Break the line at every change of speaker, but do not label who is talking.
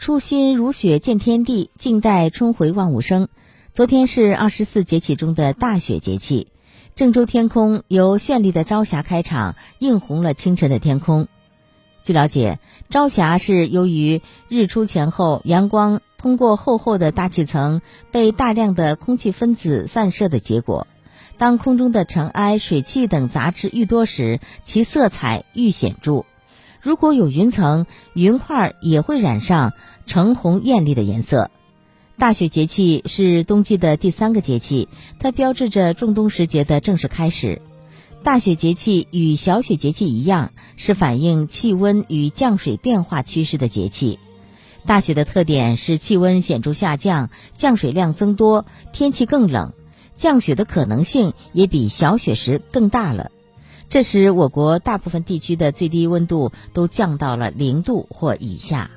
初心如雪见天地，静待春回万物生。昨天是二十四节气中的大雪节气，郑州天空由绚丽的朝霞开场，映红了清晨的天空。据了解，朝霞是由于日出前后，阳光通过厚厚的大气层被大量的空气分子散射的结果。当空中的尘埃、水汽等杂质愈多时，其色彩愈显著。如果有云层，云块也会染上橙红艳丽的颜色。大雪节气是冬季的第三个节气，它标志着仲冬时节的正式开始。大雪节气与小雪节气一样，是反映气温与降水变化趋势的节气。大雪的特点是气温显著下降，降水量增多，天气更冷，降雪的可能性也比小雪时更大了。这时，我国大部分地区的最低温度都降到了零度或以下。